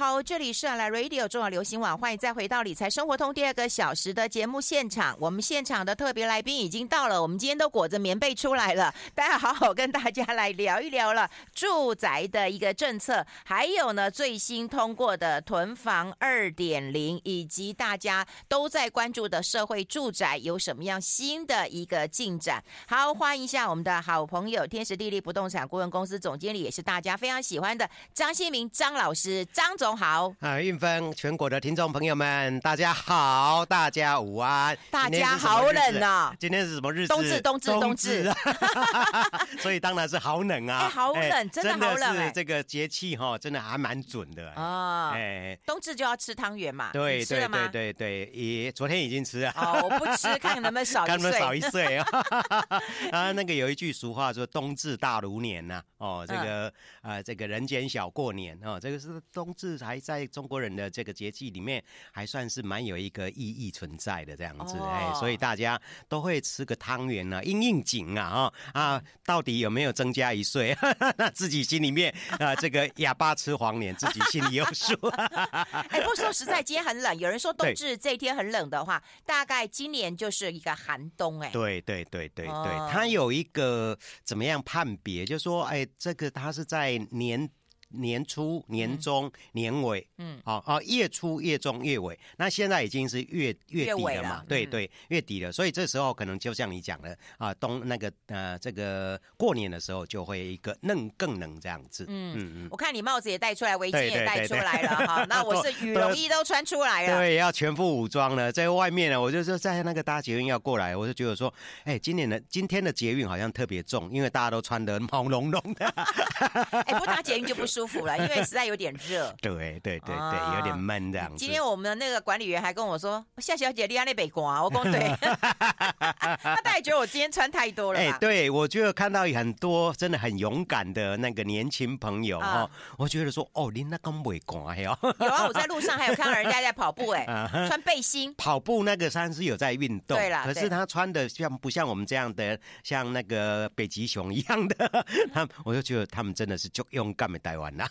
好，这里是来 Radio 中广流行网，欢迎再回到理财生活通第二个小时的节目现场。我们现场的特别来宾已经到了，我们今天都裹着棉被出来了，大家好好跟大家来聊一聊了住宅的一个政策，还有呢最新通过的囤房二点零，以及大家都在关注的社会住宅有什么样新的一个进展。好，欢迎一下我们的好朋友天时地利不动产顾问公司总经理，也是大家非常喜欢的张新明张老师，张总。好啊，运芬，全国的听众朋友们，大家好，大家午安。大家好冷啊！今天是什么日子？冬至，冬至，冬至啊！所以当然是好冷啊！哎，好冷，真的好冷。是这个节气哈，真的还蛮准的啊！哎，冬至就要吃汤圆嘛？对对对对对，也昨天已经吃了。哦，我不吃，看能不能少一岁。看能不能少一岁啊？啊，那个有一句俗话说“冬至大如年”呐。哦，这个啊，这个人间小过年哦，这个是冬至。还在中国人的这个节气里面，还算是蛮有一个意义存在的这样子，哎、oh.，所以大家都会吃个汤圆啊，应应景啊，啊啊，到底有没有增加一岁？那自己心里面啊，这个哑巴吃黄连，自己心里有数。哎，不说实在，今天很冷。有人说冬至这一天很冷的话，大概今年就是一个寒冬。哎，对对对对对，它有一个怎么样判别？就是说，哎，这个它是在年。年初、年中、嗯、年尾，嗯，好、哦、啊，月初、月中、月尾，那现在已经是月月底了嘛？了对对，月底了，所以这时候可能就像你讲的啊，冬那个呃，这个过年的时候就会一个冷更冷这样子。嗯嗯嗯，我看你帽子也戴出来，围巾也戴出来了哈。那我是羽绒衣都穿出来了，对，要全副武装了，在外面呢，我就说在那个搭捷运要过来，我就觉得说，哎，今年的今天的捷运好像特别重，因为大家都穿得毛茸茸的。哎，不搭捷运就不舒服了，因为 实在有点热。对对对对，哦、有点闷这样子。今天我们的那个管理员还跟我说：“夏小姐，你那北瓜。”我讲 对，他大概觉得我今天穿太多了。哎，对，我觉得看到很多真的很勇敢的那个年轻朋友哈、哦，我觉得说哦，你那个北瓜哟。有啊，我在路上还有看到人家在跑步，哎，穿背心跑步，那个算是有在运动。对啦，可是他穿的像不像我们这样的，像那个北极熊一样的？他我就觉得他们真的是就勇敢的台湾啦。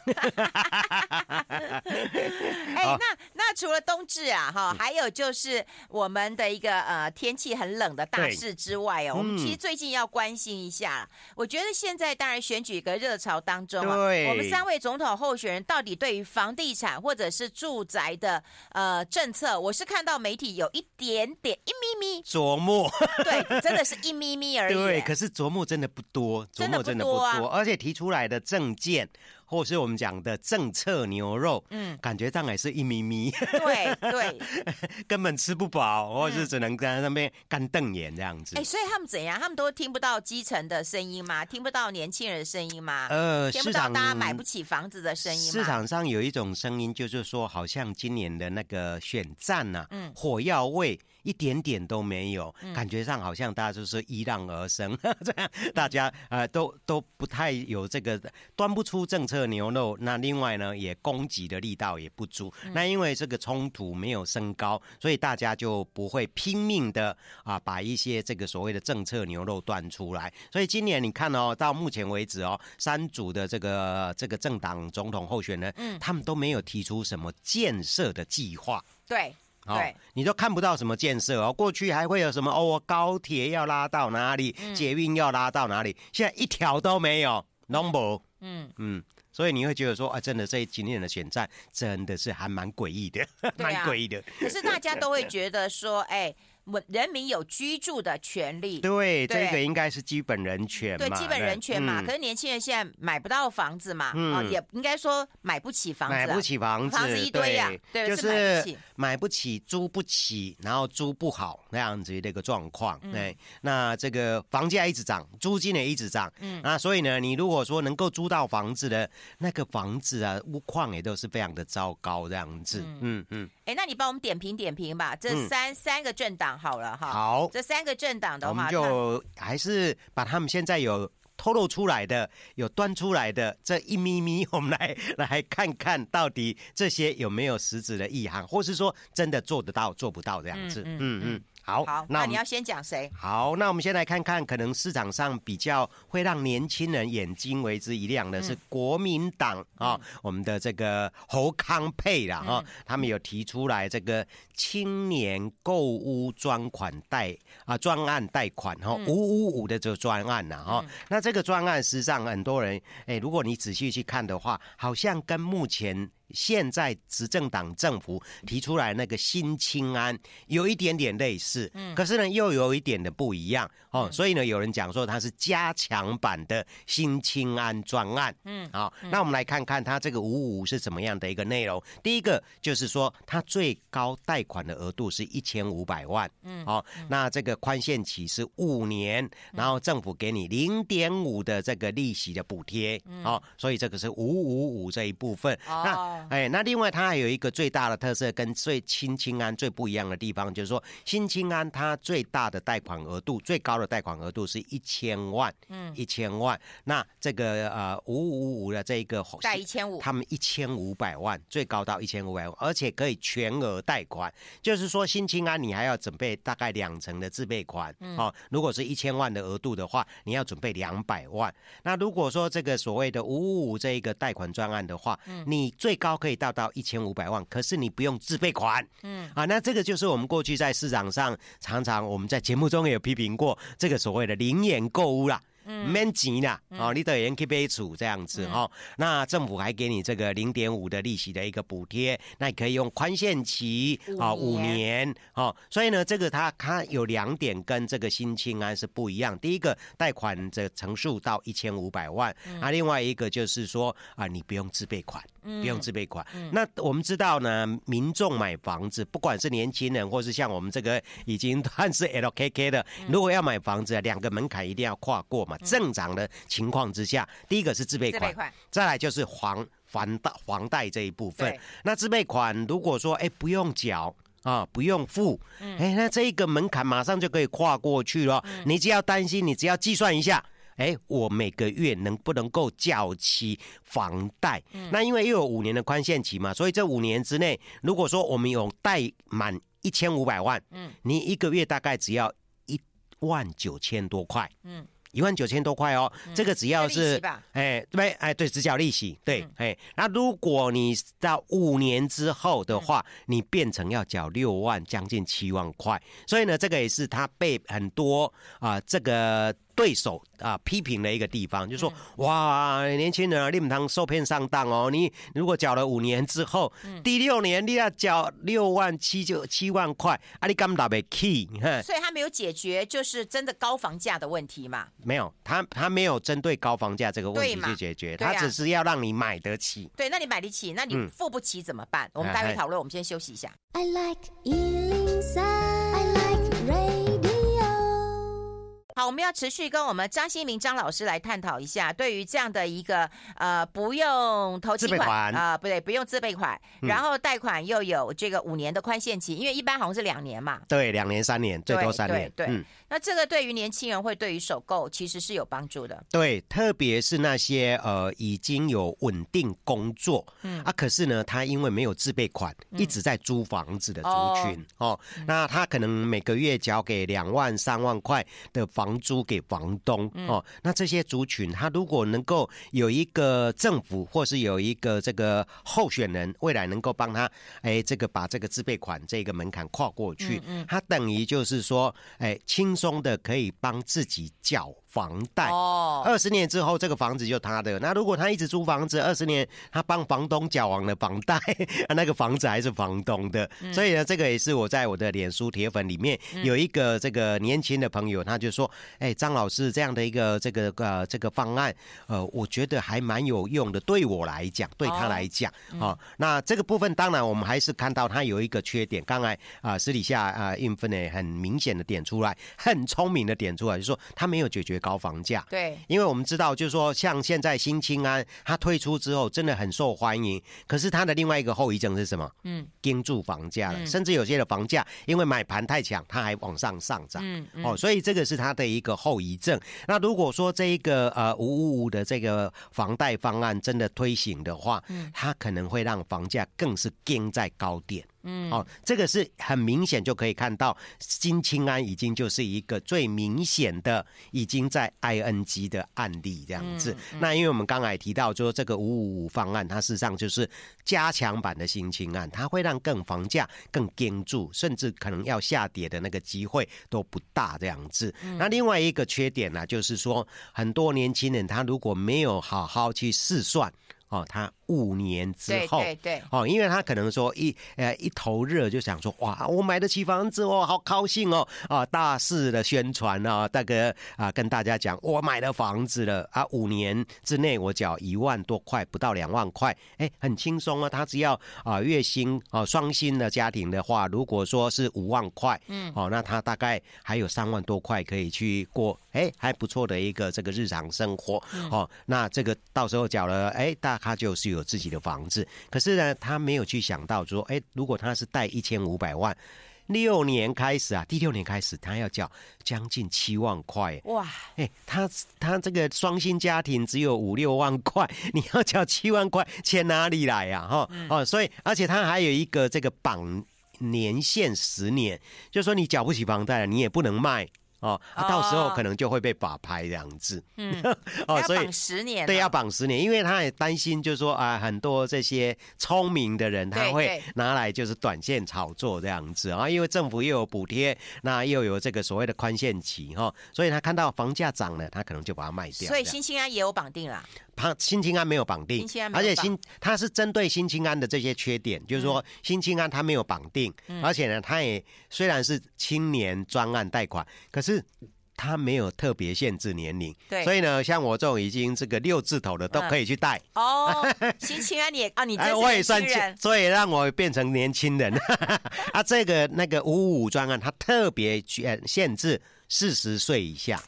哎，那那除了冬至啊，哈，还有就是我们的一个呃天气很冷的大事之外哦，我们其实最近要关心一下。我觉得现在当然选举一个热潮当中啊，我们三位总统候选人到底对于房地产或者是住宅的呃政策，我是看到媒体有一点点一咪咪琢磨，对，真的是一咪咪而已。对，可是琢磨真的不多，琢磨真的不多，而且提出来的政见。或是我们讲的政策牛肉，嗯，感觉上还是一咪咪，对对，根本吃不饱，或是只能在那边干瞪眼这样子。哎、欸，所以他们怎样？他们都听不到基层的声音吗？听不到年轻人的声音吗？呃，听不到大家买不起房子的声音吗？市场上有一种声音，就是说，好像今年的那个选战呢、啊，嗯，火药味一点点都没有，嗯、感觉上好像大家就是依浪而生，这样大家呃都都不太有这个端不出政策。牛肉，那另外呢，也攻击的力道也不足。那因为这个冲突没有升高，所以大家就不会拼命的啊，把一些这个所谓的政策牛肉端出来。所以今年你看哦，到目前为止哦，三组的这个这个政党总统候选人，嗯，他们都没有提出什么建设的计划。对，对，你都看不到什么建设哦。过去还会有什么哦，高铁要拉到哪里，捷运要拉到哪里，现在一条都没有，number，嗯嗯。所以你会觉得说啊，真的这今年的选战真的是还蛮诡异的，蛮诡异的。可是大家都会觉得说，哎。人民有居住的权利，对，对这个应该是基本人权嘛，对，基本人权嘛。嗯、可是年轻人现在买不到房子嘛，嗯、哦，也应该说买不起房子，啊，买不起房子，房子一堆呀，啊，对，就是买不起，买不起，租不起，然后租不好那样子的一个状况。嗯、对，那这个房价一直涨，租金也一直涨，嗯，那所以呢，你如果说能够租到房子的那个房子啊，屋况也都是非常的糟糕这样子，嗯嗯。嗯哎，那你帮我们点评点评吧，这三、嗯、三个政党好了哈。好，这三个政党的话，我们就还是把他们现在有透露出来的、有端出来的这一咪咪，我们来 来看看到底这些有没有实质的意涵，或是说真的做得到、做不到这样子。嗯嗯。嗯嗯好，好，那你要先讲谁？好，那我们先来看看，可能市场上比较会让年轻人眼睛为之一亮的是国民党啊、嗯，我们的这个侯康沛啦哈、嗯，他们有提出来这个青年购物专款贷啊专案贷款哈五五五的这个专案呐哈，那这个专案实际上很多人哎，如果你仔细去看的话，好像跟目前。现在执政党政府提出来那个新清安有一点点类似，嗯，可是呢又有一点的不一样哦，所以呢有人讲说它是加强版的新清安专案，嗯，好，那我们来看看它这个五五五是怎么样的一个内容。第一个就是说它最高贷款的额度是一千五百万，嗯，好，那这个宽限期是五年，然后政府给你零点五的这个利息的补贴，好，所以这个是五五五这一部分，那。哎，那另外它还有一个最大的特色，跟最新青安最不一样的地方，就是说新青安它最大的贷款额度，最高的贷款额度是一千万，嗯，一千万。那这个呃五五五的这一个贷一千五，他们一千五百万，最高到一千五百万，而且可以全额贷款，就是说新青安你还要准备大概两成的自备款，哦，如果是一千万的额度的话，你要准备两百万。那如果说这个所谓的五五五这一个贷款专案的话，你最高高可以到到一千五百万，可是你不用自备款。嗯，啊，那这个就是我们过去在市场上常常我们在节目中也有批评过这个所谓的零元购物啦。免钱啦，哦，你得先去备储这样子哦。那政府还给你这个零点五的利息的一个补贴，那你可以用宽限期啊五年哦。所以呢，这个它它有两点跟这个新青安是不一样。第一个贷款的成数到一千五百万，啊，另外一个就是说啊，你不用自备款，不用自备款。那我们知道呢，民众买房子，不管是年轻人或是像我们这个已经算是 LKK 的，如果要买房子，两个门槛一定要跨过嘛。正常的情况之下，第一个是自备款，再来就是还还贷房贷这一部分。那自备款如果说哎不用缴啊，不用付，哎那这一个门槛马上就可以跨过去了。你只要担心，你只要计算一下，哎，我每个月能不能够缴齐房贷？那因为又有五年的宽限期嘛，所以这五年之内，如果说我们有贷满一千五百万，嗯，你一个月大概只要一万九千多块，嗯。一万九千多块哦，这个只要是，哎，对，哎，对，只缴利息，对，哎，那如果你到五年之后的话，你变成要缴六万，将近七万块，所以呢，这个也是他被很多啊，这个。对手啊，批评的一个地方，就是说，哇，年轻人啊，你不能受骗上当哦。你如果缴了五年之后，第六年你要缴六万七就七万块，啊，你干嘛不起？你看，所以他没有解决就是真的高房价的问题嘛？没有，他他没有针对高房价这个问题去解决，他只是要让你买得起。对，那你买得起，那你付不起怎么办？我们待会讨论，我们先休息一下。I like 好，我们要持续跟我们张新明张老师来探讨一下，对于这样的一个呃不用投期款啊、呃，不对，不用自备款，然后贷款又有这个五年的宽限期，因为一般好像是两年嘛，对，两年三年，最多三年，对。对对嗯。那这个对于年轻人会对于首购其实是有帮助的，对，特别是那些呃已经有稳定工作，嗯。啊，可是呢，他因为没有自备款，一直在租房子的族群哦，哦，那他可能每个月交给两万三万块的房租给房东哦，那这些族群他如果能够有一个政府或是有一个这个候选人未来能够帮他哎这个把这个自备款这个门槛跨过去，嗯，他等于就是说哎轻。松的可以帮自己缴房贷哦，二十年之后这个房子就他的。那如果他一直租房子，二十年他帮房东缴完了房贷，那个房子还是房东的。所以呢，这个也是我在我的脸书铁粉里面有一个这个年轻的朋友，他就说：“哎，张老师这样的一个这个呃这个方案，呃，我觉得还蛮有用的。对我来讲，对他来讲，哦，那这个部分当然我们还是看到他有一个缺点。刚才啊私底下啊韵芬呢很明显的点出来。”很聪明的点出来，就是说他没有解决高房价。对，因为我们知道，就是说像现在新青安它退出之后，真的很受欢迎。可是它的另外一个后遗症是什么？嗯，盯住房价了，甚至有些的房价因为买盘太强，它还往上上涨。嗯，哦，所以这个是它的一个后遗症。那如果说这一个呃五五五的这个房贷方案真的推行的话，嗯，它可能会让房价更是盯在高点。嗯，哦，这个是很明显就可以看到，新青安已经就是一个最明显的已经在 ING 的案例这样子。嗯嗯、那因为我们刚才提到，说这个五五五方案，它事实上就是加强版的新青安，它会让更房价更坚住，甚至可能要下跌的那个机会都不大这样子。嗯、那另外一个缺点呢、啊，就是说很多年轻人他如果没有好好去试算。哦，他五年之后，对对对，哦，因为他可能说一呃一头热就想说哇，我买得起房子哦，好高兴哦，啊，大肆的宣传啊，大哥啊跟大家讲我买了房子了啊，五年之内我缴一万多块，不到两万块，哎，很轻松啊，他只要啊月薪啊双薪的家庭的话，如果说是五万块，嗯，哦，那他大概还有三万多块可以去过，哎，还不错的一个这个日常生活，嗯、哦，那这个到时候缴了，哎大。他就是有自己的房子，可是呢，他没有去想到说，哎，如果他是贷一千五百万，六年开始啊，第六年开始，他要缴将近七万块，哇，哎，他他这个双薪家庭只有五六万块，你要缴七万块，钱哪里来呀？哈，哦，所以而且他还有一个这个绑年限十年，就是说你缴不起房贷了，你也不能卖。哦，到时候可能就会被法拍这样子。嗯，哦，所以绑十年，对，要绑十年，因为他也担心，就是说啊，很多这些聪明的人他会拿来就是短线炒作这样子啊，因为政府又有补贴，那又有这个所谓的宽限期哈，所以他看到房价涨了，他可能就把它卖掉。所以新兴安也有绑定了。他新青安没有绑定，而且新他是针对新青安的这些缺点，就是说新青安他没有绑定，而且呢，他也虽然是青年专案贷款，可是他没有特别限制年龄，对，所以呢，像我这种已经这个六字头的都可以去贷。哦，新青安你也啊，你哎我也算，所以让我变成年轻人。啊，这个那个五五五专案，他特别限限制四十岁以下，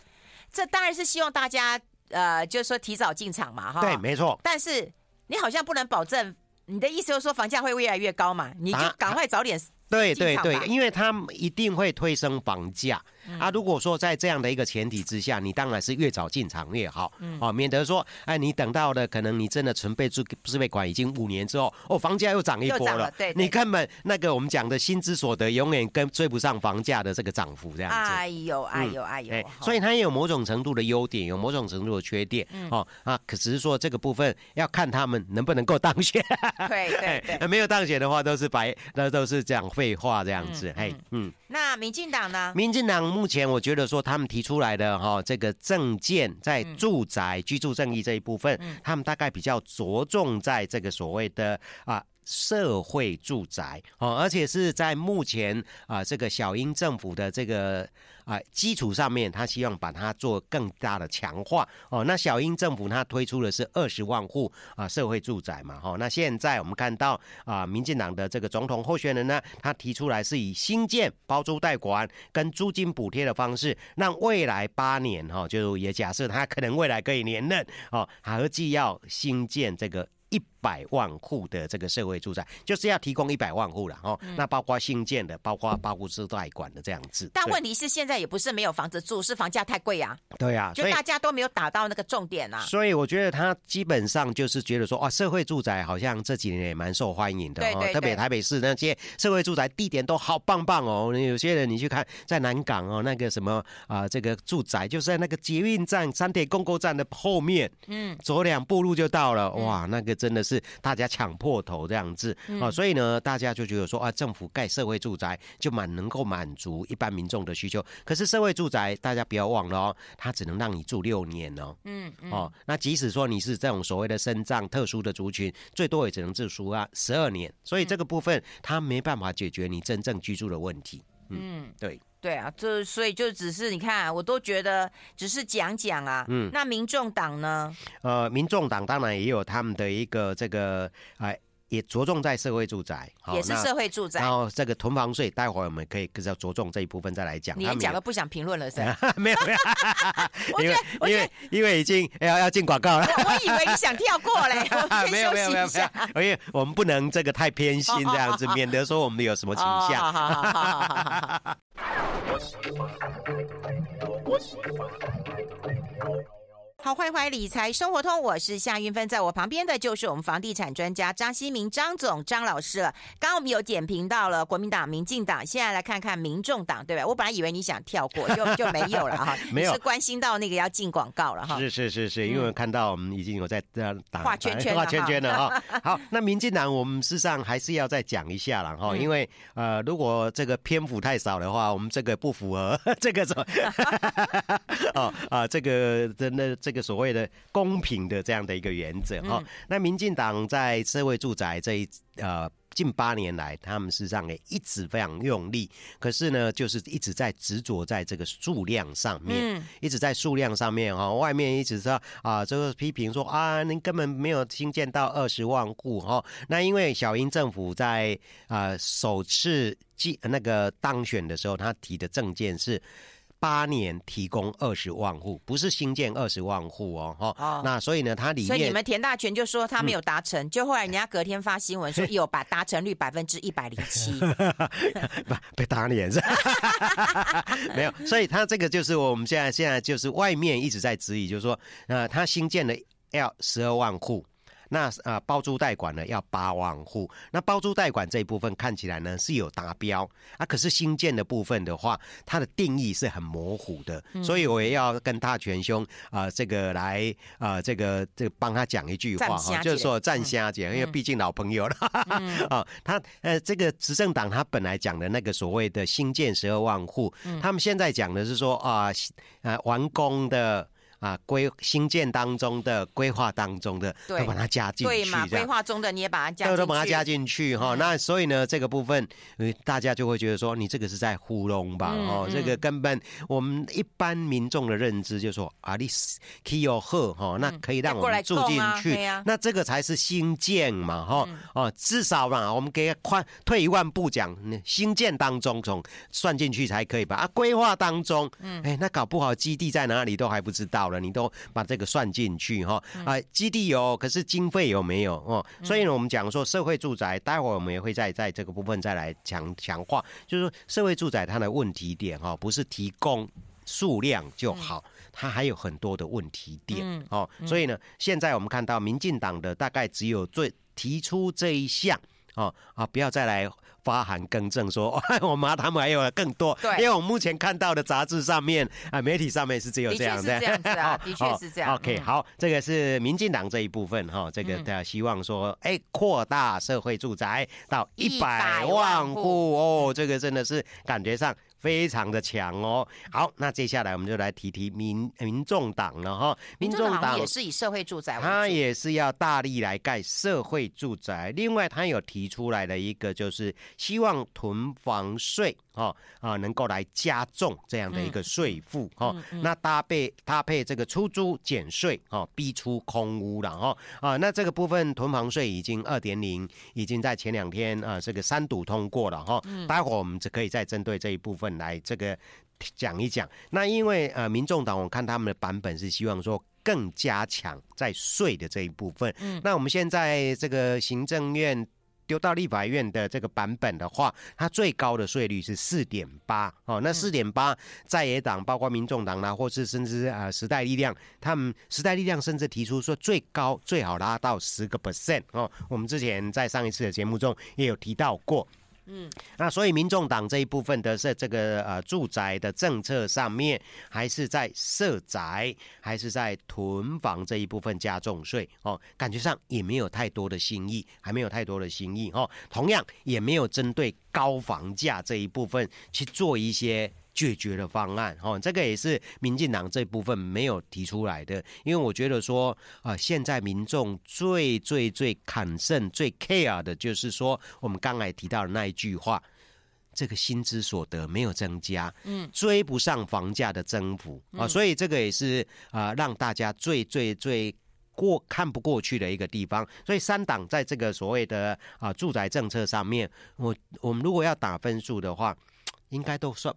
这当然是希望大家。呃，就是说提早进场嘛，哈。对，没错。但是你好像不能保证，你的意思就是说房价会越来越高嘛？你就赶快早点。对对对，因为他一定会推升房价。啊，如果说在这样的一个前提之下，你当然是越早进场越好，嗯，哦，免得说，哎，你等到了可能你真的存备住自备款已经五年之后，哦，房价又涨一波了，了对，对，你根本那个我们讲的薪资所得永远跟追不上房价的这个涨幅，这样子。哎呦，哎呦，哎呦，所以它也有某种程度的优点，有某种程度的缺点，嗯、哦啊，可只是说这个部分要看他们能不能够当选。对对对，没有当选的话都是白，那都是讲废话这样子，嘿，嗯。嗯那民进党呢？民进党目前我觉得说他们提出来的哈，这个政见在住宅居住正义这一部分，他们大概比较着重在这个所谓的啊。社会住宅哦，而且是在目前啊这个小英政府的这个啊基础上面，他希望把它做更大的强化哦。那小英政府他推出的是二十万户啊社会住宅嘛，哈。那现在我们看到啊，民进党的这个总统候选人呢，他提出来是以新建包租代管跟租金补贴的方式，让未来八年哈，就也假设他可能未来可以连任哦，合计要新建这个。一百万户的这个社会住宅，就是要提供一百万户了哦。那包括新建的，包括包括是代管的这样子。但问题是现在也不是没有房子住，是房价太贵啊。对啊，就大家都没有打到那个重点啊。所以我觉得他基本上就是觉得说，哇，社会住宅好像这几年也蛮受欢迎的哦。特别台北市那些社会住宅地点都好棒棒哦。有些人你去看在南港哦，那个什么啊，这个住宅就是在那个捷运站三铁公共站的后面，嗯，走两步路就到了。哇，那个。真的是大家抢破头这样子啊，所以呢，大家就觉得说啊，政府盖社会住宅就蛮能够满足一般民众的需求。可是社会住宅大家不要忘了哦，它只能让你住六年哦。嗯哦，那即使说你是这种所谓的身障特殊的族群，最多也只能住书啊十二年。所以这个部分它没办法解决你真正居住的问题。嗯，对。对啊，就所以就只是你看，我都觉得只是讲讲啊。嗯，那民众党呢？呃，民众党当然也有他们的一个这个哎。也着重在社会住宅，也是社会住宅。然后这个囤房税，待会儿我们可以比较着重这一部分再来讲。你讲了不想评论了 是吧？没有没有，因为因为因为已经要要进广告了。我以为你想跳过嘞，没有没有没有没有，因为我们不能这个太偏心这样子，免得说我们有什么倾向。好好好好，欢迎理财生活通，我是夏云芬，在我旁边的就是我们房地产专家张锡民张总张老师了。刚刚我们有点评到了国民党、民进党，现在来看看民众党，对吧？我本来以为你想跳过，就就没有了哈。没有，是关心到那个要进广告了哈。是是是是，因为看到我们已经有在这样打画圈圈画圈圈了哈。好，那民进党我们事实上还是要再讲一下了哈，因为呃，如果这个篇幅太少的话，我们这个不符合这个什么哦啊，这个真的这个所谓的。公平的这样的一个原则哈，那民进党在社会住宅这一呃近八年来，他们事实上也一直非常用力，可是呢，就是一直在执着在这个数量上面，一直在数量上面哈，外面一直说啊，这个批评说啊，您根本没有新建到二十万户哈，那因为小英政府在啊首次继那个当选的时候，他提的政见是。八年提供二十万户，不是新建二十万户哦，哈、哦。那所以呢，它里面，所以你们田大全就说他没有达成，嗯、就后来人家隔天发新闻说 有把达成率百分之一百零七，被打脸是？没有，所以他这个就是我们现在现在就是外面一直在质疑，就是说，呃，他新建的要十二万户。那呃，包租代管呢要八万户，那包租代管这一部分看起来呢是有达标。啊，可是新建的部分的话，它的定义是很模糊的，嗯、所以我也要跟大权兄啊、呃，这个来啊、呃，这个这个帮他讲一句话哈，就是说站虾姐，嗯、因为毕竟老朋友了啊、嗯，他呃这个执政党他本来讲的那个所谓的新建十二万户，嗯、他们现在讲的是说啊呃完工的。啊，规新建当中的规划当中的，对都把它加进去，对嘛？规划中的你也把它加进去，都把它加进去哈。那所以呢，这个部分，大家就会觉得说，你这个是在糊弄吧？哦、嗯，这个根本我们一般民众的认知就是说，啊，你赫哈，那可以让我们住进去，那这个才是新建嘛？哈哦，嗯、至少嘛，我们给宽退一万步讲，新建当中从算进去才可以吧？啊，规划当中，嗯，哎，那搞不好基地在哪里都还不知道。你都把这个算进去哈啊，基地有，可是经费有没有哦？所以呢，我们讲说社会住宅，待会儿我们也会再在这个部分再来强强化，就是说社会住宅它的问题点哈，不是提供数量就好，它还有很多的问题点哦。所以呢，现在我们看到民进党的大概只有最提出这一项哦啊，不要再来。发函更正说，我妈他们还有更多，对，因为我目前看到的杂志上面啊，媒体上面是只有这样的，的确是这样子啊，的确是这样。OK，好，这个是民进党这一部分哈，这个的希望说，哎，扩大社会住宅到一百万户哦，这个真的是感觉上。非常的强哦，好，那接下来我们就来提提民民众党了哈。民众党也是以社会住宅为主，他也是要大力来盖社会住宅。另外，他有提出来的一个就是希望囤房税。哦啊，能够来加重这样的一个税负哦，那搭配搭配这个出租减税哦，逼出空屋了哈。啊，那这个部分囤房税已经二点零，已经在前两天啊这个三读通过了哈，待会儿我们只可以再针对这一部分来这个讲一讲。那因为呃，民众党我看他们的版本是希望说更加强在税的这一部分，嗯。那我们现在这个行政院。丢到立法院的这个版本的话，它最高的税率是四点八哦。那四点八，在野党包括民众党啦，或是甚至啊时代力量，他们时代力量甚至提出说最高最好拉到十个 percent 哦。我们之前在上一次的节目中也有提到过。嗯，那所以民众党这一部分的是这个呃住宅的政策上面，还是在设宅，还是在囤房这一部分加重税哦，感觉上也没有太多的新意，还没有太多的新意哦，同样也没有针对高房价这一部分去做一些。解决的方案，哦，这个也是民进党这部分没有提出来的，因为我觉得说，啊，现在民众最最最砍剩、最 care 的，就是说，我们刚才提到的那一句话，这个薪资所得没有增加，嗯，追不上房价的增幅啊，所以这个也是啊，让大家最最最过看不过去的一个地方。所以三党在这个所谓的啊住宅政策上面，我我们如果要打分数的话，应该都算。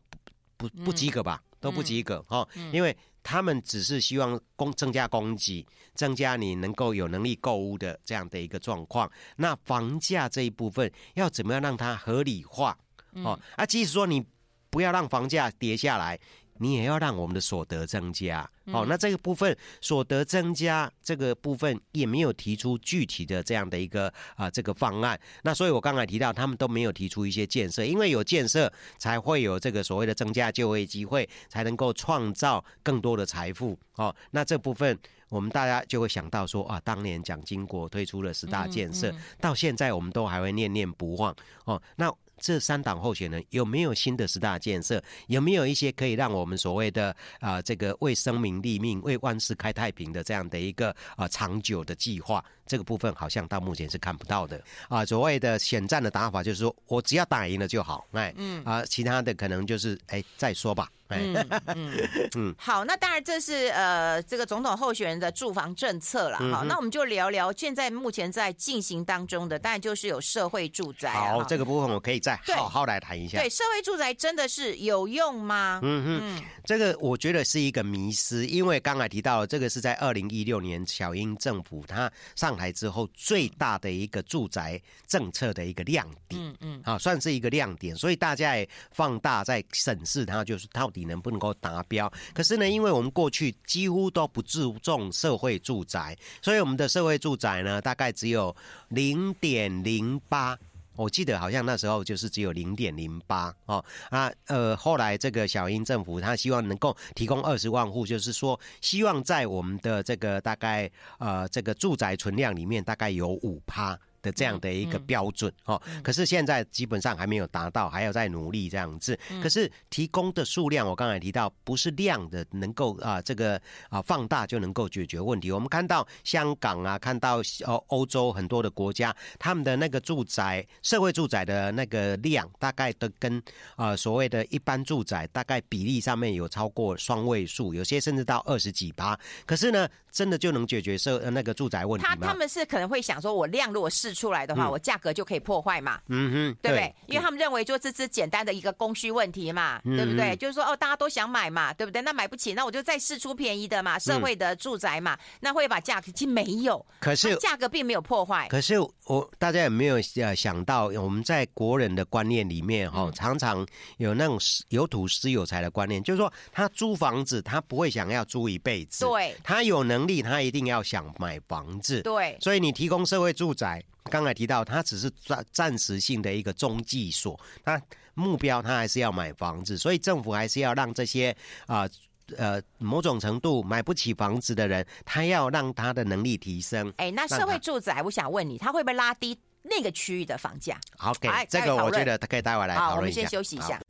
不不及格吧，都不及格哈，因为他们只是希望供增加供给，增加你能够有能力购物的这样的一个状况。那房价这一部分要怎么样让它合理化？哦，啊，即使说你不要让房价跌下来，你也要让我们的所得增加。嗯、哦，那这个部分所得增加这个部分也没有提出具体的这样的一个啊、呃、这个方案。那所以我刚才提到，他们都没有提出一些建设，因为有建设才会有这个所谓的增加就业机会，才能够创造更多的财富。哦，那这部分我们大家就会想到说啊，当年蒋经国推出了十大建设，嗯嗯、到现在我们都还会念念不忘。哦，那。这三党候选人有没有新的十大建设？有没有一些可以让我们所谓的啊、呃，这个为生民立命、为万世开太平的这样的一个啊、呃、长久的计划？这个部分好像到目前是看不到的啊、呃。所谓的选战的打法，就是说我只要打赢了就好，哎，嗯啊、呃，其他的可能就是哎再说吧。嗯嗯嗯，好，那当然这是呃这个总统候选人的住房政策了。好，嗯、哼那我们就聊聊现在目前在进行当中的，当然就是有社会住宅。好，好这个部分我可以再好好来谈一下。对，社会住宅真的是有用吗？嗯哼嗯，这个我觉得是一个迷思，因为刚才提到这个是在二零一六年小英政府他上台之后最大的一个住宅政策的一个亮点。嗯嗯，啊，算是一个亮点，所以大家也放大在审视它，就是到底能不能够达标？可是呢，因为我们过去几乎都不注重社会住宅，所以我们的社会住宅呢，大概只有零点零八。我记得好像那时候就是只有零点零八哦啊呃，后来这个小英政府他希望能够提供二十万户，就是说希望在我们的这个大概呃这个住宅存量里面大概有五趴。的这样的一个标准哦，可是现在基本上还没有达到，还要再努力这样子。可是提供的数量，我刚才提到不是量的能够啊这个啊放大就能够解决问题。我们看到香港啊，看到呃欧洲很多的国家，他们的那个住宅社会住宅的那个量，大概都跟啊所谓的一般住宅大概比例上面有超过双位数，有些甚至到二十几趴。可是呢，真的就能解决社那个住宅问题吗？他他们是可能会想说，我量如果是。出来的话，我价格就可以破坏嘛，嗯哼，对不对？因为他们认为就这是简单的一个供需问题嘛，对不对？就是说哦，大家都想买嘛，对不对？那买不起，那我就再试出便宜的嘛，社会的住宅嘛，那会把价格其实没有，可是价格并没有破坏。可是我大家有没有呃想到，我们在国人的观念里面哈，常常有那种有土私有财的观念，就是说他租房子，他不会想要租一辈子，对，他有能力，他一定要想买房子，对，所以你提供社会住宅。刚才提到，它只是暂暂时性的一个中继所，它目标它还是要买房子，所以政府还是要让这些啊呃，呃某种程度买不起房子的人，他要让他的能力提升。哎，那社会住宅，我想问你，他会不会拉低那个区域的房价？好，OK，这个我觉得他可以待会来讨论一下。好，我们先休息一下。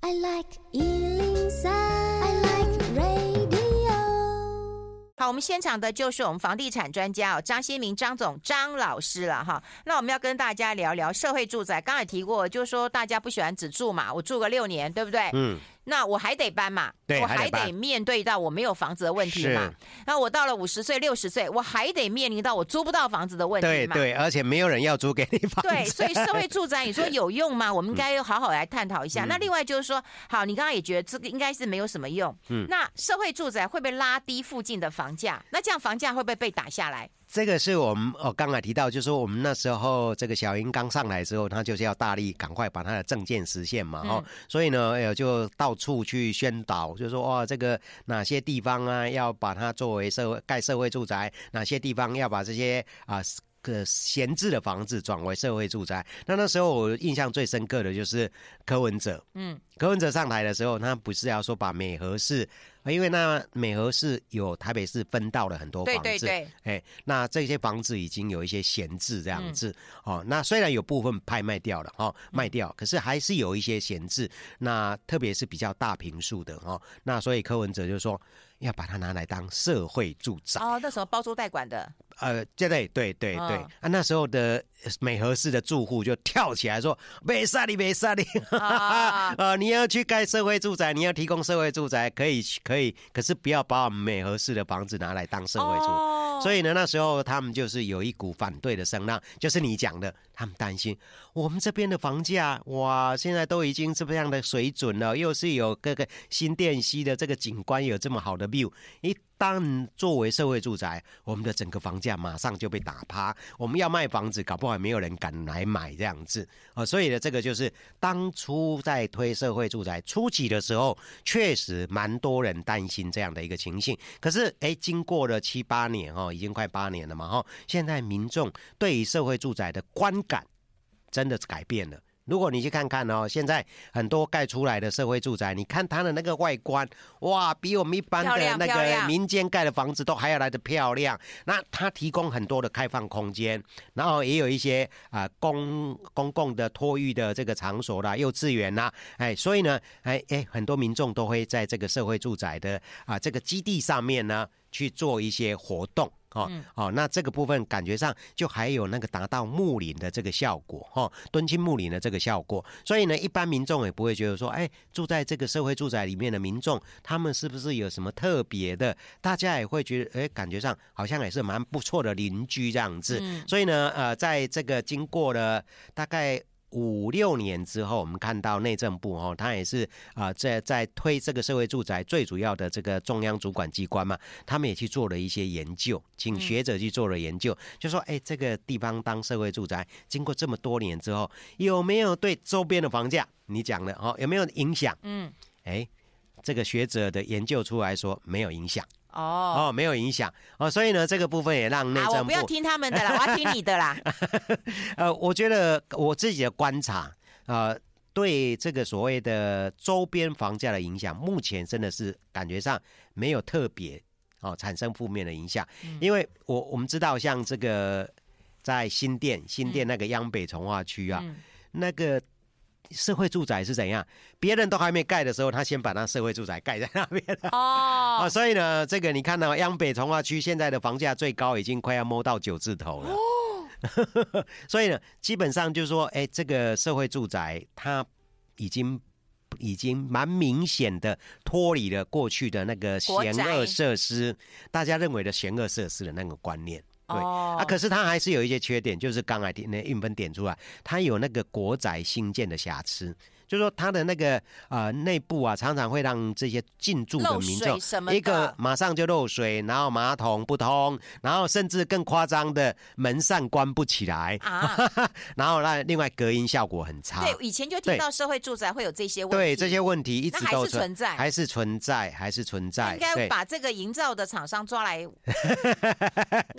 我们现场的就是我们房地产专家哦，张新明张总张老师了哈。那我们要跟大家聊聊社会住宅，刚才提过，就是说大家不喜欢只住嘛，我住个六年，对不对？嗯。那我还得搬嘛，对我还得面对到我没有房子的问题嘛。那我到了五十岁、六十岁，我还得面临到我租不到房子的问题嘛。对对，而且没有人要租给你房子。对，所以社会住宅，你说有用吗？我们应该要好好来探讨一下。嗯、那另外就是说，好，你刚刚也觉得这个应该是没有什么用。嗯。那社会住宅会不会拉低附近的房价？那这样房价会不会被打下来？这个是我们哦，刚才提到，就是说我们那时候这个小英刚上来之后，他就是要大力赶快把他的政见实现嘛，哦，所以呢，呃，就到处去宣导，就是说哇，这个哪些地方啊，要把它作为社会盖社会住宅，哪些地方要把这些啊个闲置的房子转为社会住宅。那那时候我印象最深刻的就是柯文哲，嗯，柯文哲上台的时候，他不是要说把美和市。因为那美和市有台北市分到了很多房子，对对对，哎，那这些房子已经有一些闲置这样子，嗯、哦，那虽然有部分拍卖掉了，哦，卖掉，可是还是有一些闲置，那特别是比较大平数的，哦，那所以柯文哲就说要把它拿来当社会住宅。哦，那时候包租代管的。呃，对对对对对，啊，那时候的美和市的住户就跳起来说：“没杀你，没杀你！啊，呃，你要去盖社会住宅，你要提供社会住宅，可以可以，可是不要把我们美和市的房子拿来当社会住。所以呢，那时候他们就是有一股反对的声浪，就是你讲的，他们担心我们这边的房价，哇，现在都已经这么样的水准了，又是有各个新店溪的这个景观有这么好的 view，一。当作为社会住宅，我们的整个房价马上就被打趴。我们要卖房子，搞不好没有人敢来买这样子啊。所以呢，这个就是当初在推社会住宅初期的时候，确实蛮多人担心这样的一个情形。可是，哎，经过了七八年哦，已经快八年了嘛哈，现在民众对于社会住宅的观感真的改变了。如果你去看看哦，现在很多盖出来的社会住宅，你看它的那个外观，哇，比我们一般的那个民间盖的房子都还要来得漂亮。那它提供很多的开放空间，然后也有一些啊、呃、公公共的托育的这个场所啦，幼稚园啦，哎，所以呢，哎哎，很多民众都会在这个社会住宅的啊、呃、这个基地上面呢去做一些活动。哦哦，那这个部分感觉上就还有那个达到木林的这个效果，哈，敦亲睦邻的这个效果。所以呢，一般民众也不会觉得说，哎，住在这个社会住宅里面的民众，他们是不是有什么特别的？大家也会觉得，哎，感觉上好像也是蛮不错的邻居这样子。所以呢，呃，在这个经过了大概。五六年之后，我们看到内政部哦，他也是啊，在在推这个社会住宅最主要的这个中央主管机关嘛，他们也去做了一些研究，请学者去做了研究，就说哎，这个地方当社会住宅，经过这么多年之后，有没有对周边的房价，你讲的哦，有没有影响？嗯，哎，这个学者的研究出来说没有影响。哦哦，没有影响哦，所以呢，这个部分也让内政部、啊、我不要听他们的啦，我要听你的啦。呃，我觉得我自己的观察，呃，对这个所谓的周边房价的影响，目前真的是感觉上没有特别哦产生负面的影响，嗯、因为我我们知道，像这个在新店新店那个央北从化区啊，嗯、那个。社会住宅是怎样？别人都还没盖的时候，他先把那社会住宅盖在那边哦。Oh. 所以呢，这个你看到央北从化区现在的房价最高已经快要摸到九字头了。Oh. 所以呢，基本上就是说，哎，这个社会住宅它已经已经蛮明显的脱离了过去的那个嫌恶设施，大家认为的嫌恶设施的那个观念。对、oh. 啊，可是它还是有一些缺点，就是刚才那运分点出来，它有那个国宅新建的瑕疵。就是说它的那个呃内部啊，常常会让这些进驻的民众一个马上就漏水，然后马桶不通，然后甚至更夸张的门扇关不起来。啊，然后那另外隔音效果很差。对，以前就听到社会住宅会有这些问题，对这些问题一直都还是存在，还是存在，还是存在。应该把这个营造的厂商抓来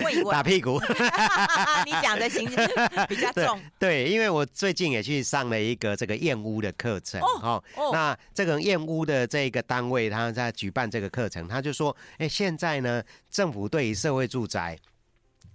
问一问，打屁股。你讲的行比较 重。对，对，因为我最近也去上了一个这个燕屋的课程哦，那这个燕屋的这个单位，他在举办这个课程，他就说，哎，现在呢，政府对于社会住宅，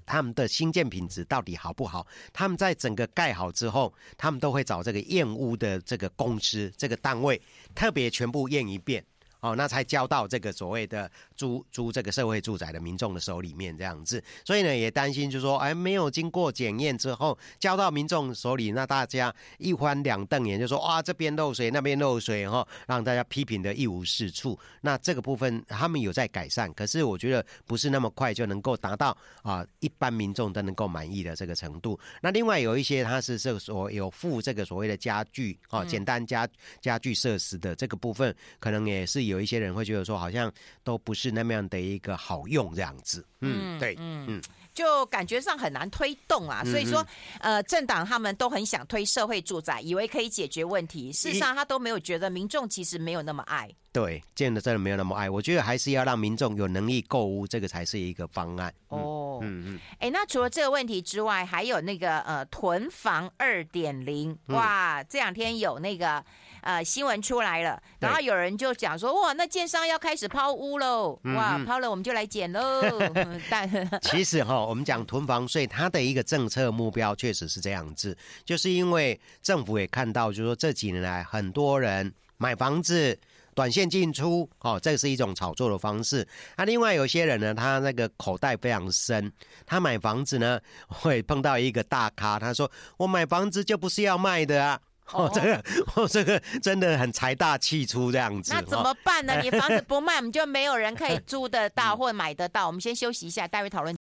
他们的新建品质到底好不好？他们在整个盖好之后，他们都会找这个验屋的这个公司、这个单位，特别全部验一遍。哦，那才交到这个所谓的租租这个社会住宅的民众的手里面这样子，所以呢也担心，就是说，哎，没有经过检验之后交到民众手里，那大家一翻两瞪眼，就说哇这边漏水，那边漏水哈，让大家批评的一无是处。那这个部分他们有在改善，可是我觉得不是那么快就能够达到啊一般民众都能够满意的这个程度。那另外有一些他是这个所有附这个所谓的家具啊，简单家家具设施的这个部分，可能也是。有一些人会觉得说，好像都不是那么样的一个好用这样子，嗯，对，嗯嗯，就感觉上很难推动啊。所以说，呃，政党他们都很想推社会住宅，以为可以解决问题。事实上，他都没有觉得民众其实没有那么爱。对，见的真的没有那么爱。我觉得还是要让民众有能力购物，这个才是一个方案。哦，嗯嗯。哎，那除了这个问题之外，还有那个呃囤房二点零，哇，这两天有那个。呃，新闻出来了，然后有人就讲说，哇，那建商要开始抛屋喽，哇，抛了我们就来捡喽。但 其实哈，我们讲囤房税，它的一个政策目标确实是这样子，就是因为政府也看到，就是说这几年来很多人买房子短线进出，哦，这是一种炒作的方式。那另外有些人呢，他那个口袋非常深，他买房子呢会碰到一个大咖，他说我买房子就不是要卖的啊。哦，这个，哦，这个真的很财大气粗这样子。那怎么办呢？你房子不卖，我们就没有人可以租得到或买得到。我们先休息一下，待会讨论。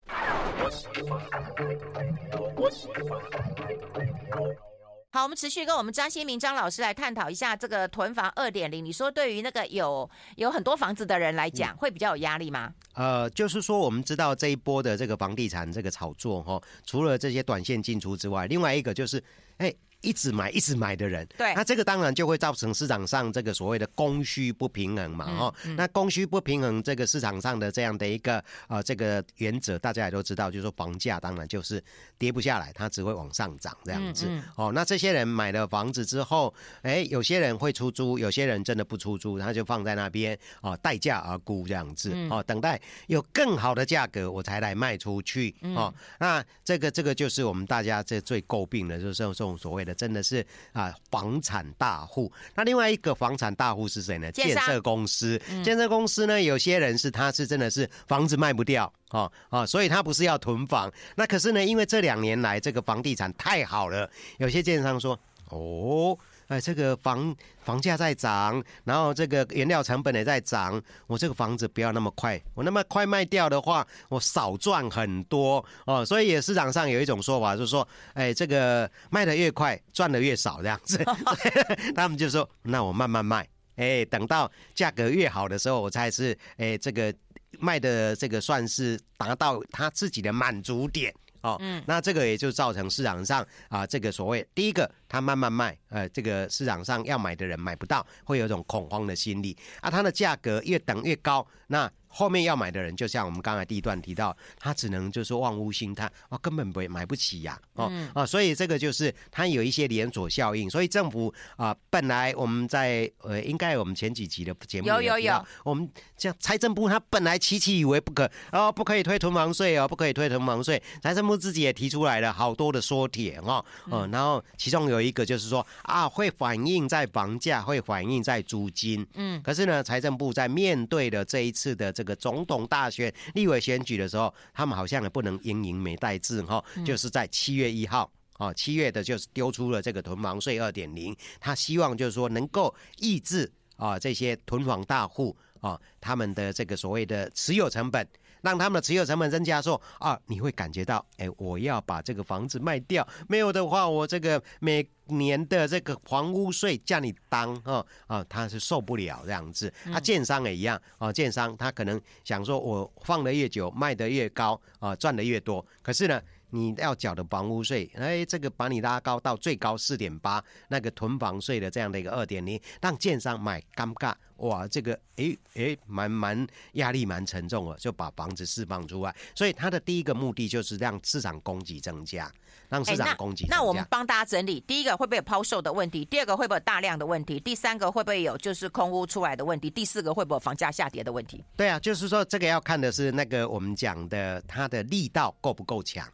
好，我们持续跟我们张新明张老师来探讨一下这个囤房二点零。你说对于那个有有很多房子的人来讲，会比较有压力吗？呃，就是说我们知道这一波的这个房地产这个炒作哈，除了这些短线进出之外，另外一个就是，哎。一直买一直买的人，对，那这个当然就会造成市场上这个所谓的供需不平衡嘛，哦、嗯。嗯，那供需不平衡，这个市场上的这样的一个啊、呃、这个原则，大家也都知道，就是说房价当然就是跌不下来，它只会往上涨这样子，哦，那这些人买了房子之后，哎，有些人会出租，有些人真的不出租，他就放在那边哦，待价而沽这样子，哦，等待有更好的价格我才来卖出去，哦，那这个这个就是我们大家这最诟病的，就是这种所谓的。真的是啊，房产大户。那另外一个房产大户是谁呢？建设公司。建设公司呢，有些人是他是真的是房子卖不掉哦哦，所以他不是要囤房。那可是呢，因为这两年来这个房地产太好了，有些建商说哦。哎，这个房房价在涨，然后这个原料成本也在涨，我这个房子不要那么快，我那么快卖掉的话，我少赚很多哦。所以也市场上有一种说法，就是说，哎，这个卖的越快，赚的越少这样子。他们就说，那我慢慢卖，哎，等到价格越好的时候，我才是哎这个卖的这个算是达到他自己的满足点。哦，嗯，那这个也就造成市场上啊，这个所谓第一个，它慢慢卖，呃，这个市场上要买的人买不到，会有一种恐慌的心理啊，它的价格越等越高，那。后面要买的人，就像我们刚才第一段提到，他只能就是望屋兴叹，哦，根本不买不起呀，啊，哦，嗯，啊，所以这个就是它有一些连锁效应。所以政府啊，本来我们在呃，应该我们前几集的节目有有有，我们像财政部，他本来期期以为不可哦，不可以推囤房税哦，不可以推囤房税。财政部自己也提出来了好多的缩帖哦，嗯，然后其中有一个就是说啊，会反映在房价，会反映在租金，嗯，可是呢，财政部在面对的这一次的。这个总统大选、立委选举的时候，他们好像也不能英明没带字哈，就是在七月一号啊，七月的就是丢出了这个囤房税二点零，他希望就是说能够抑制啊这些囤房大户啊他们的这个所谓的持有成本。让他们的持有成本增加，说啊，你会感觉到，哎，我要把这个房子卖掉，没有的话，我这个每年的这个房屋税叫你当，啊啊，他是受不了这样子。他建商也一样，啊，建商他可能想说，我放的越久，卖的越高，啊，赚的越多。可是呢，你要缴的房屋税，哎，这个把你拉高到最高四点八，那个囤房税的这样的一个二点零，让建商买尴尬。哇，这个诶诶，蛮蛮压力蛮沉重的，就把房子释放出来。所以它的第一个目的就是让市场供给增加，让市场供给增加。那，那我们帮大家整理：第一个会不会有抛售的问题？第二个会不会有大量的问题？第三个会不会有就是空屋出来的问题？第四个会不会有房价下跌的问题？对啊，就是说这个要看的是那个我们讲的它的力道够不够强。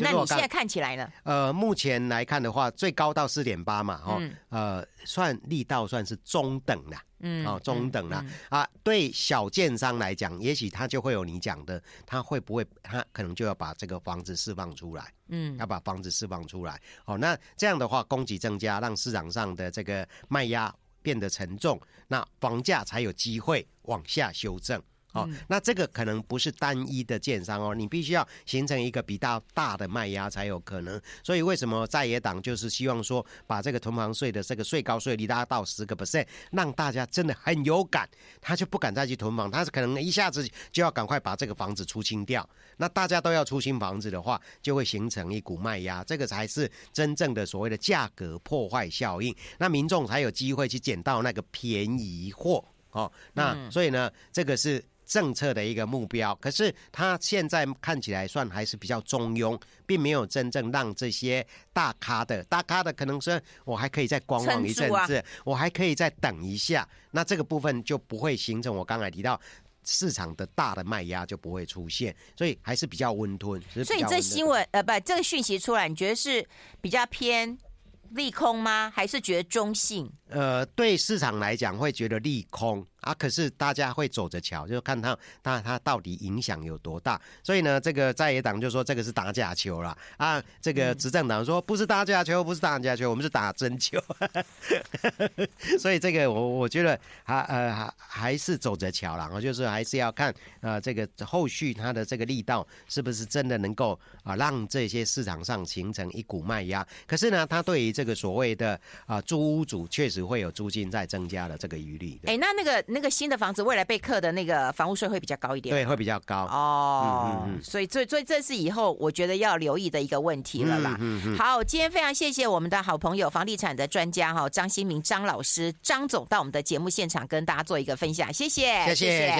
那你现在看起来呢？呃，目前来看的话，最高到四点八嘛，哦、嗯，呃，算力道算是中等的，嗯，哦，中等的、嗯嗯、啊。对小建商来讲，也许他就会有你讲的，他会不会他可能就要把这个房子释放出来，嗯，要把房子释放出来。哦，那这样的话，供给增加，让市场上的这个卖压变得沉重，那房价才有机会往下修正。哦，那这个可能不是单一的建商哦，你必须要形成一个比较大的卖压才有可能。所以为什么在野党就是希望说把这个囤房税的这个税高税率拉到十个 percent，让大家真的很有感，他就不敢再去囤房，他是可能一下子就要赶快把这个房子出清掉。那大家都要出新房子的话，就会形成一股卖压，这个才是真正的所谓的价格破坏效应。那民众才有机会去捡到那个便宜货哦。那所以呢，这个是。政策的一个目标，可是他现在看起来算还是比较中庸，并没有真正让这些大咖的大咖的可能说，我还可以再观望一阵子，我还可以再等一下，那这个部分就不会形成我刚才提到市场的大的卖压就不会出现，所以还是比较温吞。所以这新闻呃不，这个讯息出来，你觉得是比较偏利空吗？还是觉得中性？呃，对市场来讲会觉得利空啊，可是大家会走着瞧，就看他那他到底影响有多大。所以呢，这个在野党就说这个是打假球了啊，这个执政党说不是打假球，不是打假球，我们是打真球。所以这个我我觉得还呃还还是走着瞧了，我就是还是要看呃这个后续它的这个力道是不是真的能够啊让这些市场上形成一股卖压。可是呢，它对于这个所谓的啊租屋主确实。会有租金在增加的这个余力。哎，那那个那个新的房子未来被克的那个房屋税会比较高一点，对，会比较高哦。嗯嗯嗯、所以，所以，所以这是以后我觉得要留意的一个问题了啦。好，今天非常谢谢我们的好朋友房地产的专家哈张新明张老师张总到我们的节目现场跟大家做一个分享，谢谢，谢谢，谢谢。